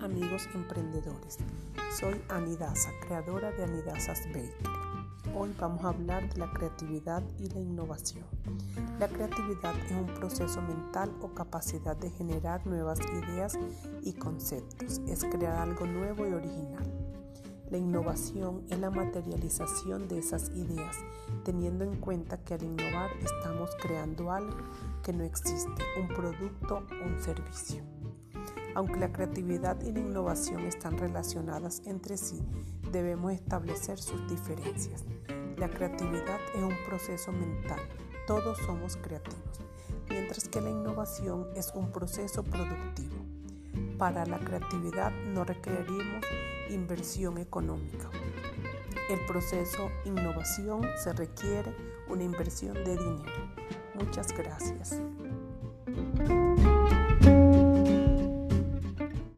amigos emprendedores. Soy Anidasa, creadora de Anidasas Bakery. Hoy vamos a hablar de la creatividad y la innovación. La creatividad es un proceso mental o capacidad de generar nuevas ideas y conceptos. Es crear algo nuevo y original. La innovación es la materialización de esas ideas, teniendo en cuenta que al innovar estamos creando algo que no existe, un producto un servicio. Aunque la creatividad y la innovación están relacionadas entre sí, debemos establecer sus diferencias. La creatividad es un proceso mental, todos somos creativos, mientras que la innovación es un proceso productivo. Para la creatividad no requerimos inversión económica. El proceso innovación se requiere una inversión de dinero. Muchas gracias.